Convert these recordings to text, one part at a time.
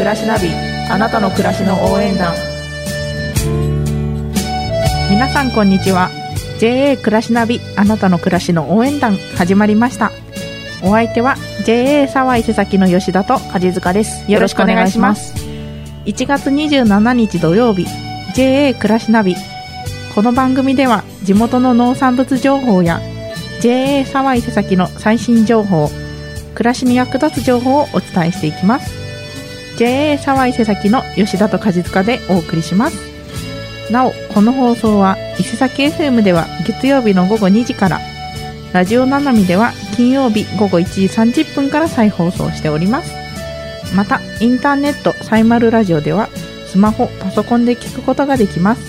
暮らしナビあなたの暮らしの応援団。皆さんこんにちは。JA 暮らしナビあなたの暮らしの応援団始まりました。お相手は JA 沢伊勢崎の吉田と梶塚です。よろしくお願いします。1月27日土曜日 JA 暮らしナビ。この番組では地元の農産物情報や JA 沢伊勢崎の最新情報暮らしに役立つ情報をお伝えしていきます。JA 沢伊勢崎の吉田と梶塚でお送りします。なおこの放送は伊勢崎 FM では月曜日の午後2時からラジオななみでは金曜日午後1時30分から再放送しております。またインターネットサイマルラジオではスマホパソコンで聞くことができます。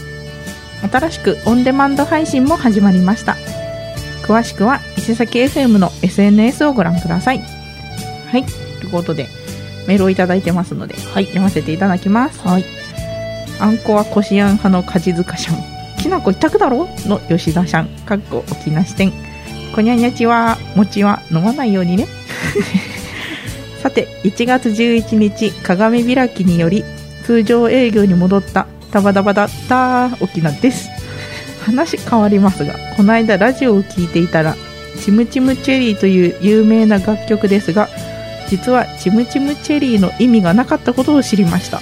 新しくオンデマンド配信も始まりました。詳しくは伊勢崎 FM の SNS をご覧ください。はいということでメールをいただいてますので、はい、読ませていただきます。はい。あんこはこしあん派の梶塚シャン。きなこ一択だろの吉田シャン。かっこ沖縄支店。こにゃにゃちは餅は飲まないようにね。さて1月11日鏡開きにより通常営業に戻ったダバダバだった沖縄です。話変わりますがこの間ラジオを聴いていたら「チムチムチェリー」という有名な楽曲ですが実はチムチムチェリーの意味がなかったことを知りました。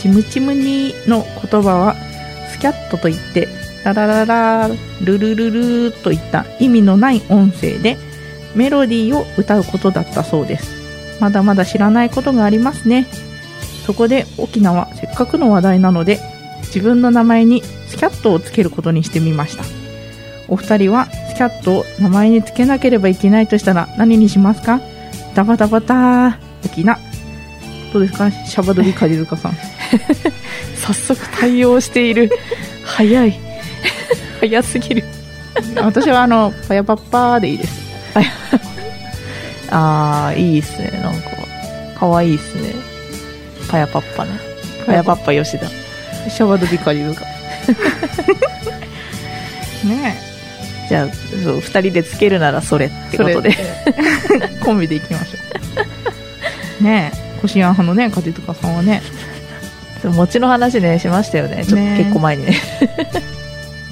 チムチムニーの言葉はスキャットといってララララルルルルといった意味のない音声でメロディーを歌うことだったそうです。まだまだ知らないことがありますね。そこで沖縄せっかくの話題なので自分の名前にスキャットをつけることにしてみました。お二人はスキャットを名前につけなければいけないとしたら何にしますか？ダバダバタ沖縄どうですか？シャバドリカジズカさん。早速対応している。早い。早すぎる。私はあのパヤパッパーでいいです。ああいいっすね。なんかかわいいっすね。パヤパッパね。パヤパッパ吉田シャバドリカジズカ。ねえじゃあそう2人でつけるならそれってことで。コンビでいきましょう。ねえこしあん派のねカジズカさんはね。餅の話ねしましたよね。ちょっと結構前にね。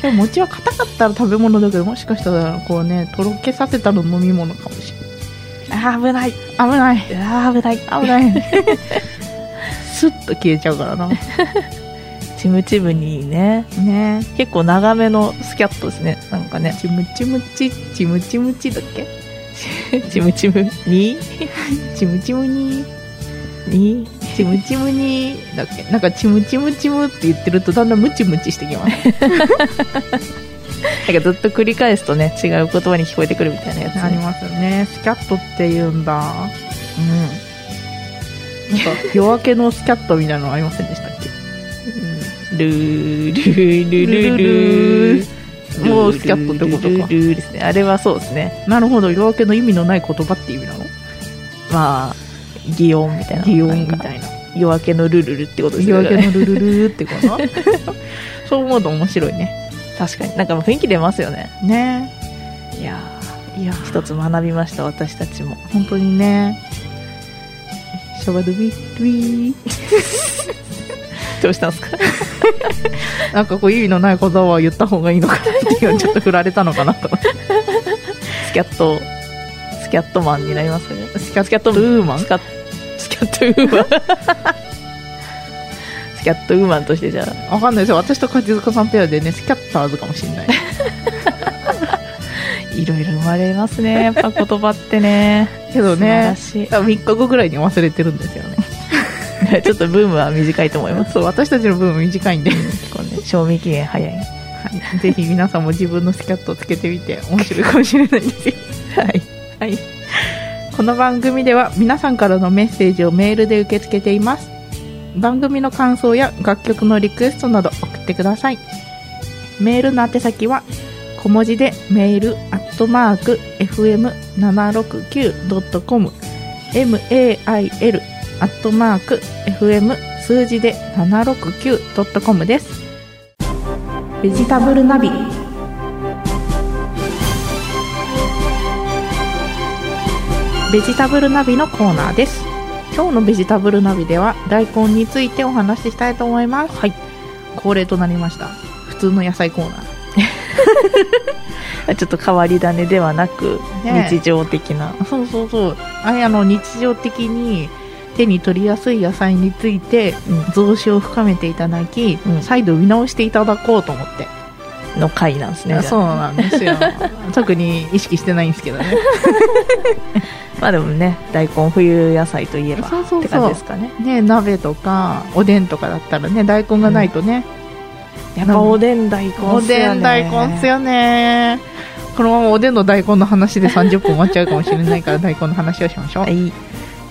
でも餅は硬かったら食べ物だけどもしかしたらこうねとろけさせたの飲み物かもしれない。あ危ない。危ない。あ危ない。危ない。スッと消えちゃうからなチムチムにね。ね。結構長めのスキャットですね。なんかね。チムチムチチムチムチだっけ？チムチムに？チムチムに？に？チムチムにだっけ？なんかチムチムチムって言ってるとだんだんムチムチしてきます。なんかずっと繰り返すとね違う言葉に聞こえてくるみたいなやつ、ありますよね。スキャットって言うんだ。うん。なんか夜明けのスキャットみたいなのありませんでしたルールールルルルもうスキャットってことか。ルールですね。あれはそうですね。なるほど。夜明けの意味のない言葉って意味なの？まあ擬音みたいな。擬音。みたいな夜明けのルルルってことです夜明けのルルルってこと？そう思うと面白いね。確かに。なんか雰囲気出ますよね。ね。いやいや一つ学びました私たちも。本当にね。シャバドゥビドゥイどうしたんですか？なんかこう意味のない言葉を言った方がいいのかなっていうちょっと振られたのかなとスキャット。スキャットマンになりますね。スキャスキャットウーマン？スキャスキャットウーマン。スキャットウーマンとしてじゃあ。わかんないですよ。私と梶塚さんペアでねスキャッターズかもしれない。いろいろ生まれますね。やっぱ言葉ってね。けどね。素晴3日後ぐらいに忘れてるんですよねらしいちょっとブームは短いと思います。そう私たちのブーム短いんで、はこうね賞味期限早い。い、ぜひ皆さんも自分のスキャットをつけてみて面白いかもしれないで。すよはい。はい。この番組では皆さんからのメッセージをメールで受け付けています。番組の感想や楽曲のリクエストなど送ってください。メールの宛先は小文字でメールアットマーク fm769.com mail アットマーク fm 数字で 769.com です。ベジタブルナビ。ベジタブルナビのコーナーです。今日のベジタブルナビでは大根についてお話ししたいと思います。はい。恒例となりました。普通の野菜コーナー。ちょっと変わり種ではなく、ね日常的な。そうそうそう。あれあの日常的に手に取りやすい野菜についてうん。増資を深めていただき、うん。再度見直していただこうと思って、の回なんですね。そうなんですよ。特に意識してないんですけどね。まあでもね、大根冬野菜といえばそうそうそう。って感じですかね。ね鍋とかおでんとかだったらね大根がないとね、やっぱおでん大根っすよね。おでん大根っすよね。このままおでんの大根の話で30分終わっちゃうかもしれないから大根の話をしましょう、はい。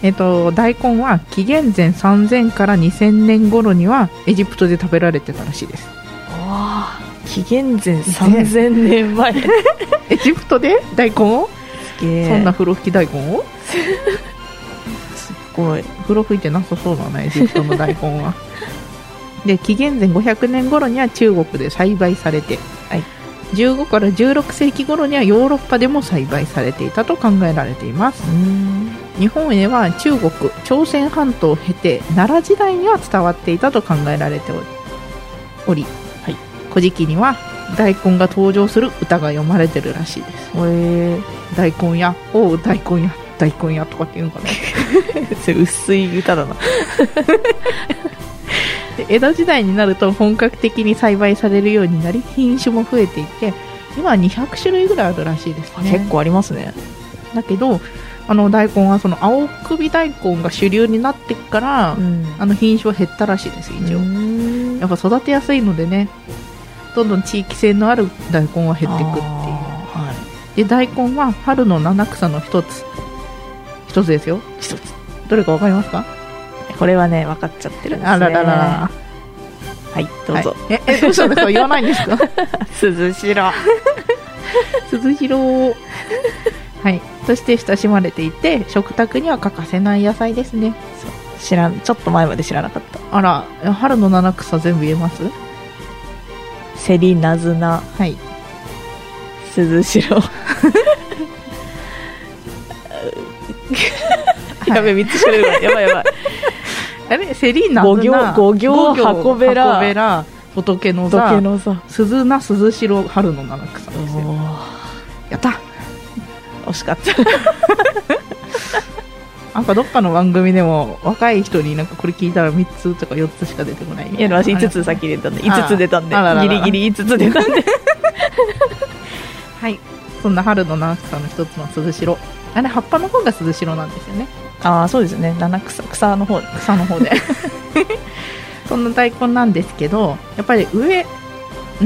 えっと大根は紀元前3000から2000年頃にはエジプトで食べられてたらしいですわあ紀元前3000年前。す エジプトで大根を？そんな風呂吹き大根を？すっごい。風呂吹いてなさそうだなエジプトの大根は で紀元前500年頃には中国で栽培されて、はい15から16世紀頃にはヨーロッパでも栽培されていたと考えられていますうん。日本へは中国朝鮮半島を経て奈良時代には伝わっていたと考えられておりはい。古事記には大根が登場する歌が読まれてるらしいです。え大根やおう大根や大根やとかっていうのかな？ー、それ薄い歌だな。で江戸時代になると本格的に栽培されるようになり品種も増えていて今は200種類ぐらいあるらしいですね。結構ありますね。だけどあの大根はその青首大根が主流になってから、ん。あの品種は減ったらしいです一応、うん。やっぱ育てやすいのでねどんどん地域性のある大根は減っていくっていう。はで大根は春の七草の一つ。一つですよ。い。一つ。どれかわかりますか？これはね、分かっちゃってるんですね。あらららら。はい、どうぞ。はい、ええどうしたんですか？言わないんですか？鈴代。鈴代。はいとして親しまれていて食卓には欠かせない野菜ですね。知らん、ちょっと前まで知らなかった。あら春の七草全部言えます？セリナズナ、はい。鈴代。やべ、三つしか出てこな。い。やばいやばい。あれ？セリーナ五行五行五箱べら。箱べら。仏の座。のさ。鈴名鈴代春の七草ですよ。やった惜しかった。なんかどっかの番組でも若い人になんかこれ聞いたら3つとか4つしか出てこないみいや、私5つ先出たんで、あ5つ出たんでギリギリ5つ出たんで。はいそんな春の七草の一つの鈴代あれ葉っぱの方が鈴代なんですよねああ、そうですね。七草、草の方。草の方で そんな大根なんですけどやっぱり上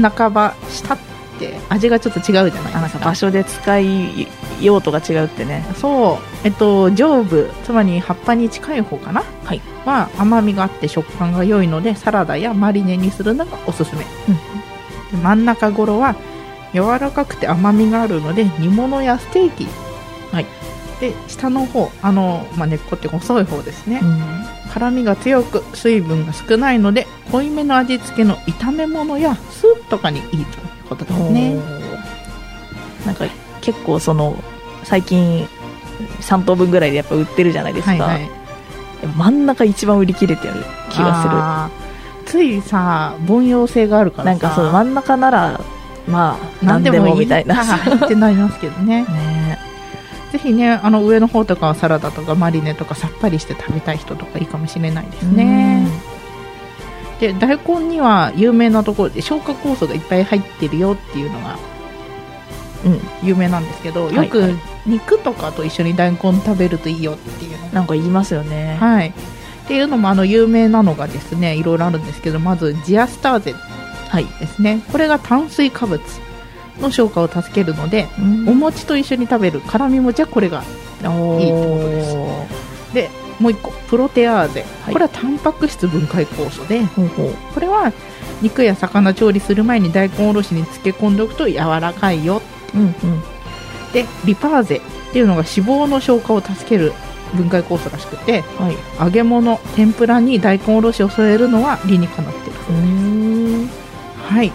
半ば下って。味がちょっと違うじゃない？ですあ、か場所で使い用途が違うってね。そう。えっと上部つまり葉っぱに近い方かな？はい。は甘みがあって食感が良いのでサラダやマリネにするのがおすすめ、うん。で真ん中頃は柔らかくて甘みがあるので煮物やステーキ。はい。で下の方あの、まあ、根っこって細い方ですね、うん。辛みが強く水分が少ないので濃いめの味付けの炒め物やスープとかにいいとことですね。なんか結構その最近3等分ぐらいでやっぱ売ってるじゃないですか、はいはい。真ん中一番売り切れてる気があーついさ凡庸性があるからなんかその真ん中ならまあ何で何でもいい。もみたい。なってなりますけどね。ね。ぜひねあの上の方とかはサラダとかマリネとかさっぱりして食べたい人とかいいかもしれないですねで大根には有名なところで消化酵素がいっぱい入ってるよっていうのがうん有名なんですけど、はい。よくはい肉とかと一緒に大根食べるといいよっていう。なんか言いますよね、はい。っていうのもあの有名なのがですねいろいろあるんですけどまずジアスターゼはいですね。これが炭水化物の消化を助けるのでお餅と一緒に食べる辛み餅はこれがおいいってことです。でもう一個プロテアーゼ、はい。これはタンパク質分解酵素でほうほう。これは肉や魚調理する前に大根おろしに漬け込んでおくと柔らかいよ。うんうん。でリパーゼっていうのが脂肪の消化を助ける分解酵素らしくてはい。揚げ物天ぷらに大根おろしを添えるのは理にかなっているはい。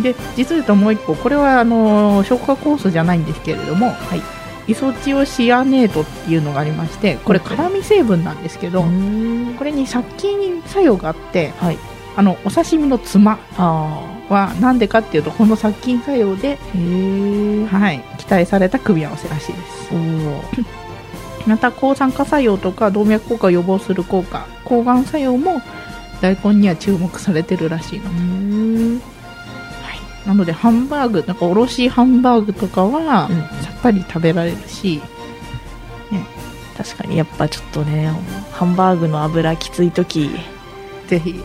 で実はもう一個。これはあの消化酵素じゃないんですけれども、はい、イソチオシアネートっていうのがありましてこれ辛味成分なんですけど、うん。これに殺菌作用があってはい。あのお刺身のつまあはなんでかっていうとこの殺菌作用で、はい、期待された組み合わせらしいです。また抗酸化作用とか動脈硬化を予防する効果抗がん作用も大根には注目されてるらしいの。で、なのでハンバーグなんかおろしハンバーグとかはうんさっぱり食べられるし、確かにやっぱちょっとねハンバーグの油きつい時ぜひ。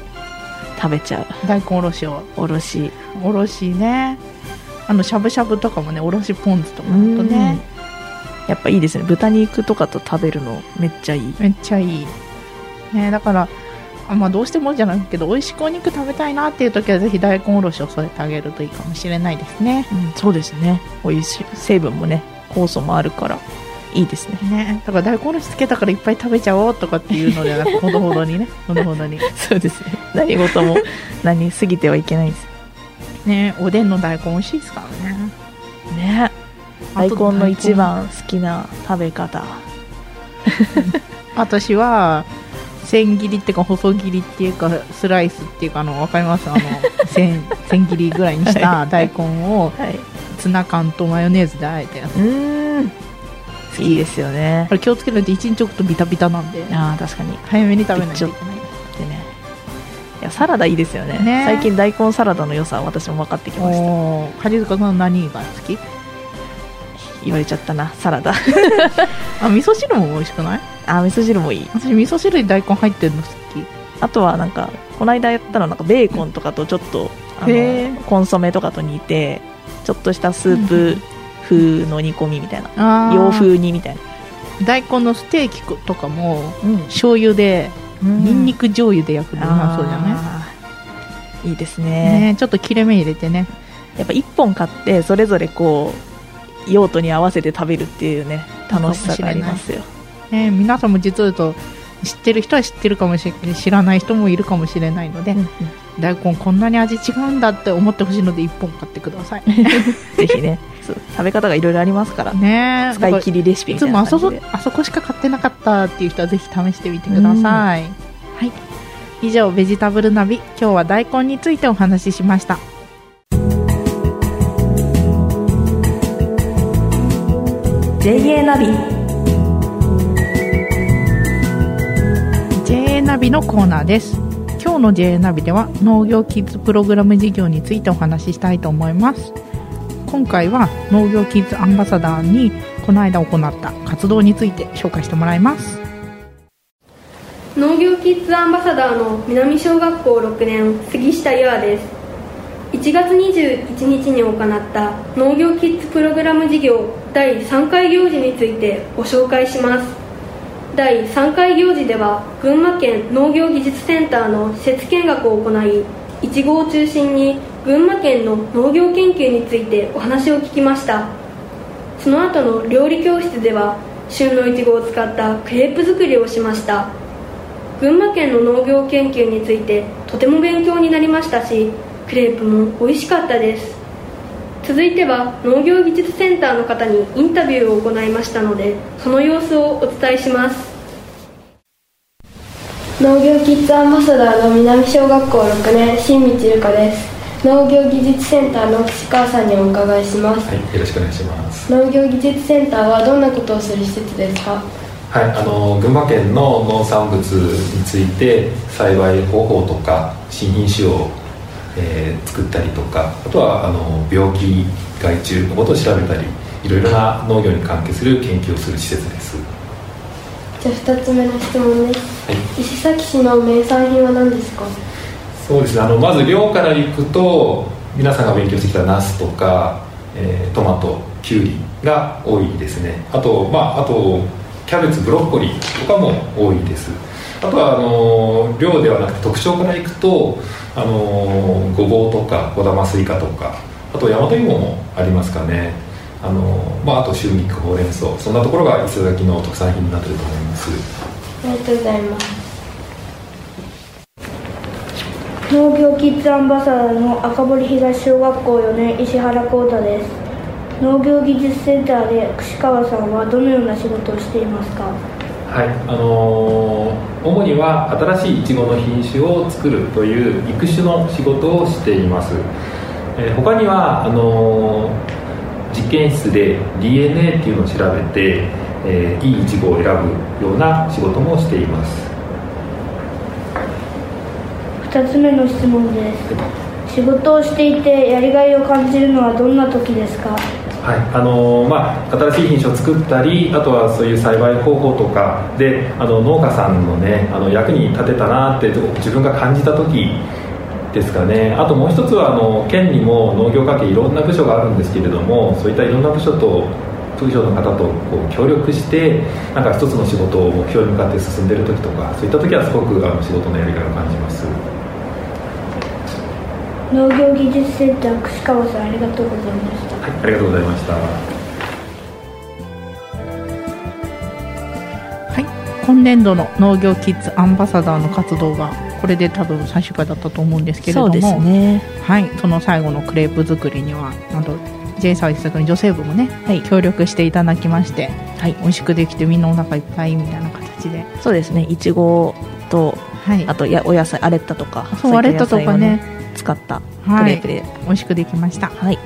食べちゃう。大根おろしを。おろし。おろしね。あのしゃぶしゃぶとかもねおろしポン酢とかだとね。やっぱいいですね。豚肉とかと食べるのめっちゃいい。めっちゃいい、ね、だからあ、まあ、どうしてもじゃなくけど美味しくお肉食べたいなっていう時はぜひ大根おろしを添えてあげるといいかもしれないですね。うん、そうですね。おいしい成分もね酵素もあるからいいですね。ね。だから大根おろしつけたからいっぱい食べちゃおうとかっていうのではなくほどほどにね。ほどほどに。そうですね。何事も何過ぎてはいけないです。ねおでんの大根美味しいですからね。ね。大根の一番好きな食べ方。私は千切りっていうか細切りっていうかスライスっていうかあのわかります？あの千千 切りぐらいにした大根をはい。ツナ缶とマヨネーズであえたやつうーん。いいですよね。これ気をつけないと1日置くとビタビタなんで。ああ確かに。早めに食べないといけないでね。いやサラダいいですよね。ね。最近大根サラダの良さ私も分かってきました。梶塚さん何が好き？言われちゃったなサラダ。あ味噌汁も美味しくない？あ味噌汁もいい。私味噌汁に大根入ってるの好き。あとはなんかこの間やったのなんかベーコンとかとちょっとあのコンソメとかと煮てちょっとしたスープ風の煮込みみたいな。洋風煮みたいな。大根のステーキとかもうん。醤油でニンニク醤油で焼くのうまそうじゃない？いいですね。ねちょっと切れ目入れてね。やっぱ1本買ってそれぞれこう用途に合わせて食べるっていうね楽しさがありますよ。ね皆さんも実を言うと知ってる人は知ってるかもしれない知らない人もいるかもしれないので、うんうん。大根こんなに味違うんだって思ってほしいので1本買ってください。ぜひね食べ方がいろいろありますから。ね。使い切りレシピいみたいつもあそこあそこしか買ってなかったっていう人はぜひ試してみてください、はい。以上ベジタブルナビ今日は大根についてお話ししました JA ナビ。JA ナビのコーナーです。今日の JA ナビでは農業キッズプログラム事業についてお話ししたいと思います。今回は農業キッズアンバサダーにこの間行った活動について紹介してもらいます。農業キッズアンバサダーの南小学校6年杉下優愛です1月21日に行った農業キッズプログラム事業第3回行事についてご紹介します。第3回行事では群馬県農業技術センターの施設見学を行いいちごを中心に群馬県の農業研究についてお話を聞きました。その後の料理教室では旬のいちごを使ったクレープ作りをしました。群馬県の農業研究についてとても勉強になりましたしクレープも美味しかったです。続いては農業技術センターの方にインタビューを行いましたのでその様子をお伝えします。農業キッズアンバサダーの南小学校6年新道ゆかです。農業技術センターの岸川さんにお伺いします。はい、よろしくお願いします。農業技術センターはどんなことをする施設ですか？はい、あの群馬県の農産物について栽培方法とか新品種を、えー作ったりとか、あとはあの病気害虫のことを調べたり、いろいろな農業に関係する研究をする施設です。じゃあ2つ目の質問ですはい、石崎市の名産品は何ですか？そうですね。あのまず量からいくと皆さんが勉強してきたナスとか、えートマト、キュウリが多いですね。あとまああとキャベツ、ブロッコリーとかも多いです。あとはあの量ではなくて特徴からいくとあのごぼうとか小玉スイカとかあと大和芋もありますかね。あのまああと春菊、ほうれん草そんなところが伊勢崎の特産品になってると思います。ありがとうございます農業キッズアンバサダーの赤堀東小学校4年石原浩太です農業技術センターで串川さんはどのような仕事をしていますか？はい。あのー主には新しいいちごの品種を作るという育種の仕事をしています、えー他にはあのー実験室で DNA っていうのを調べて、えーいいいちごを選ぶような仕事もしています。2つ目の質問です。仕事をしていてやりがいを感じるのはどんな時ですか？はい。あのまあ、新しい品種を作ったりあとはそういう栽培方法とかであの農家さんの,、ね、あの役に立てたなって自分が感じた時ですかね。あともう一つはあの県にも農業関係いろんな部署があるんですけれどもそういったいろんな部署と部署の方とこう協力してなんか一つの仕事を目標に向かって進んでる時とかそういった時はすごくあの仕事のやりがいを感じます。農業技術センター串川さんありがとうございました。はいありがとうございました。はい今年度の農業キッズアンバサダーの活動がこれで多分最終回だったと思うんですけれどもそうですね。はい、その最後のクレープ作りにはなんと J サービス作の女性部もね、はい。協力していただきまして、はい。美味しくできてみんなお腹いっぱいみたいな形で、そうですねいちごとはい、あとやお野菜アレッタとかそうアレッタとかね。使ったはい。クレープで。美味しくできました。はい。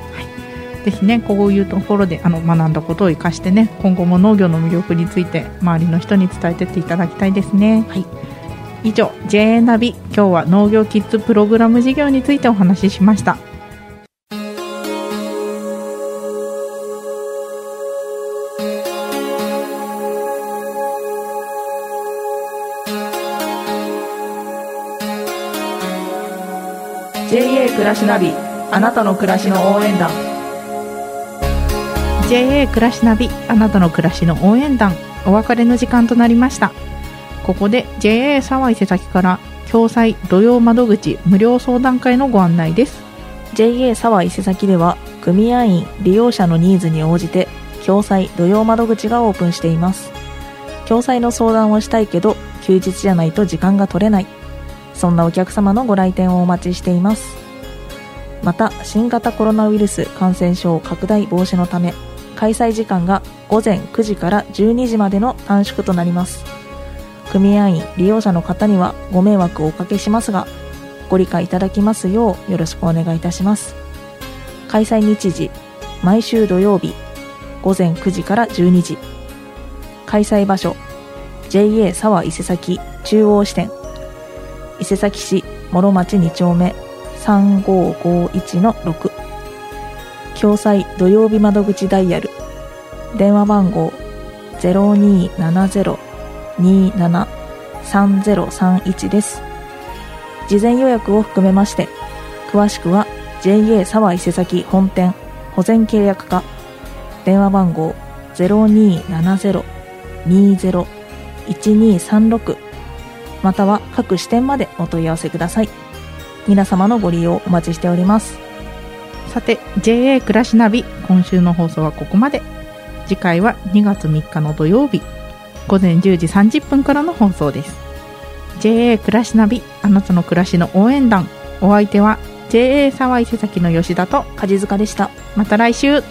ぜひねこういうところであの学んだことを生かしてね今後も農業の魅力について周りの人に伝えてっていただきたいですね。はい。以上 JA ナビ今日は農業キッズプログラム事業についてお話ししました暮らしナビあなたの暮らしの応援団。JA 暮らしナビあなたの暮らしの応援団お別れの時間となりました。ここで JA 沢伊勢崎から共済土曜窓口無料相談会のご案内です。JA 沢伊勢崎では組合員利用者のニーズに応じて共済土曜窓口がオープンしています。共済の相談をしたいけど休日じゃないと時間が取れない。そんなお客様のご来店をお待ちしていますまた新型コロナウイルス感染症拡大防止のため開催時間が午前9時から12時までの短縮となります。組合員利用者の方にはご迷惑をおかけしますがご理解いただきますようよろしくお願いいたします。開催日時毎週土曜日午前9時から12時。開催場所 JA 沢伊勢崎中央支店。伊勢崎市諸町2丁目。3551-6共済土曜日窓口ダイヤル。電話番号0270-273031です。事前予約を含めまして詳しくは JA 沢伊勢崎本店保全契約課。電話番号0270-20-1236または各支店までお問い合わせください。皆様のご利用お待ちしております。さて JA 暮らしナビ今週の放送はここまで。次回は2月3日の土曜日午前10時30分からの放送です。JA 暮らしナビあなたの暮らしの応援団。お相手は JA 沢伊勢崎の吉田と梶塚でした。また来週